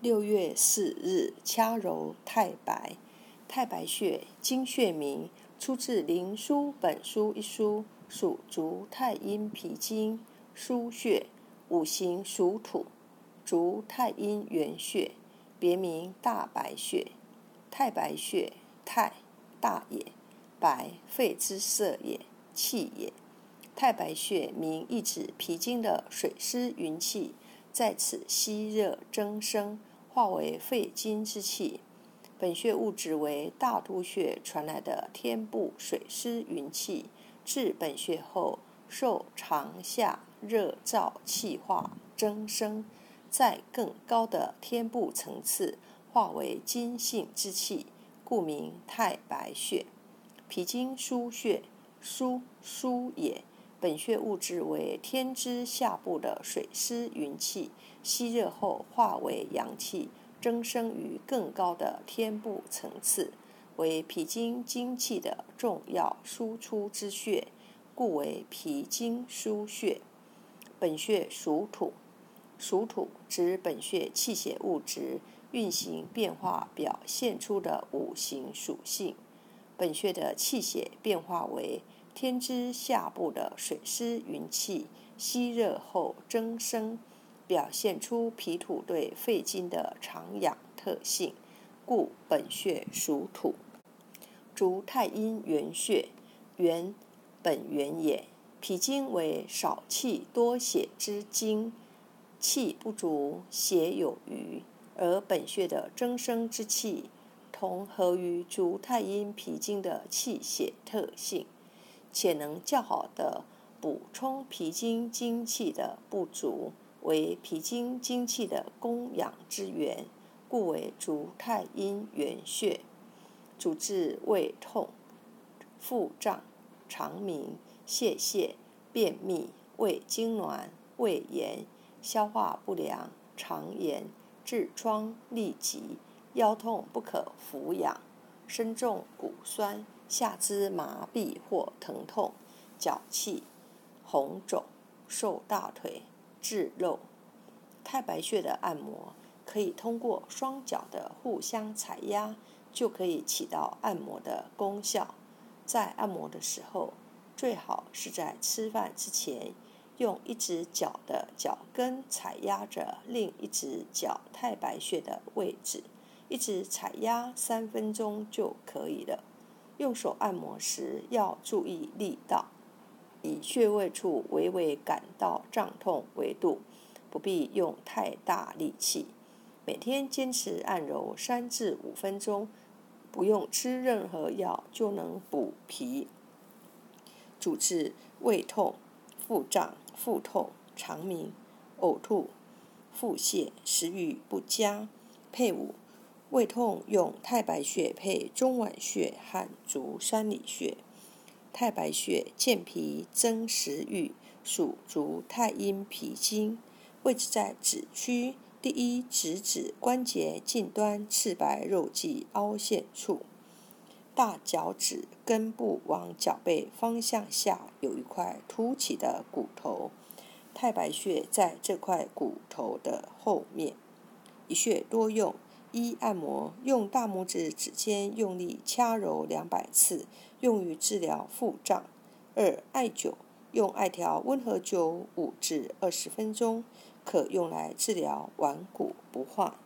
六月四日，掐揉太白。太白穴，经穴名，出自《灵枢·本书》一书，属足太阴脾经腧穴，五行属土，足太阴原穴，别名大白穴。太白穴，太大也，白肺之色也，气也。太白穴名意指脾经的水湿云气，在此吸热增生。化为肺经之气，本穴物质为大都穴传来的天部水湿云气，至本穴后受长夏热燥气化增生，在更高的天部层次化为金性之气，故名太白穴。脾经腧穴，腧腧也。本穴物质为天之下部的水湿云气，吸热后化为阳气，增生于更高的天部层次，为脾经精气的重要输出之穴，故为脾经腧穴。本穴属土，属土指本穴气血物质运行变化表现出的五行属性。本穴的气血变化为。天之下部的水湿云气吸热后增生，表现出脾土对肺经的长养特性，故本穴属土。足太阴原穴，原本源也。脾经为少气多血之经，气不足，血有余，而本穴的增生之气，同合于足太阴脾经的气血特性。且能较好的补充脾经精气的不足，为脾经精气的供养之源，故为足太阴原穴。主治胃痛、腹胀、肠鸣、泄泻、便秘、胃痉挛、胃炎、消化不良、肠炎、痔疮、痢疾、腰痛不可俯仰、身重骨酸。下肢麻痹或疼痛、脚气、红肿、瘦大腿、滞肉。太白穴的按摩可以通过双脚的互相踩压，就可以起到按摩的功效。在按摩的时候，最好是在吃饭之前，用一只脚的脚跟踩压着另一只脚太白穴的位置，一直踩压三分钟就可以了。用手按摩时要注意力道，以穴位处微微感到胀痛为度，不必用太大力气。每天坚持按揉三至五分钟，不用吃任何药就能补脾。主治胃痛、腹胀、腹痛、肠鸣、呕吐、腹泻、食欲不佳。配伍。胃痛用太白穴配中脘穴和足三里穴。太白穴健脾增食欲，属足太阴脾经，位置在指区第一指趾关节近端赤白肉际凹陷处。大脚趾根部往脚背方向下有一块凸起的骨头，太白穴在这块骨头的后面。一穴多用。一按摩，用大拇指指尖用力掐揉两百次，用于治疗腹胀。二艾灸，用艾条温和灸五至二十分钟，可用来治疗顽固不化。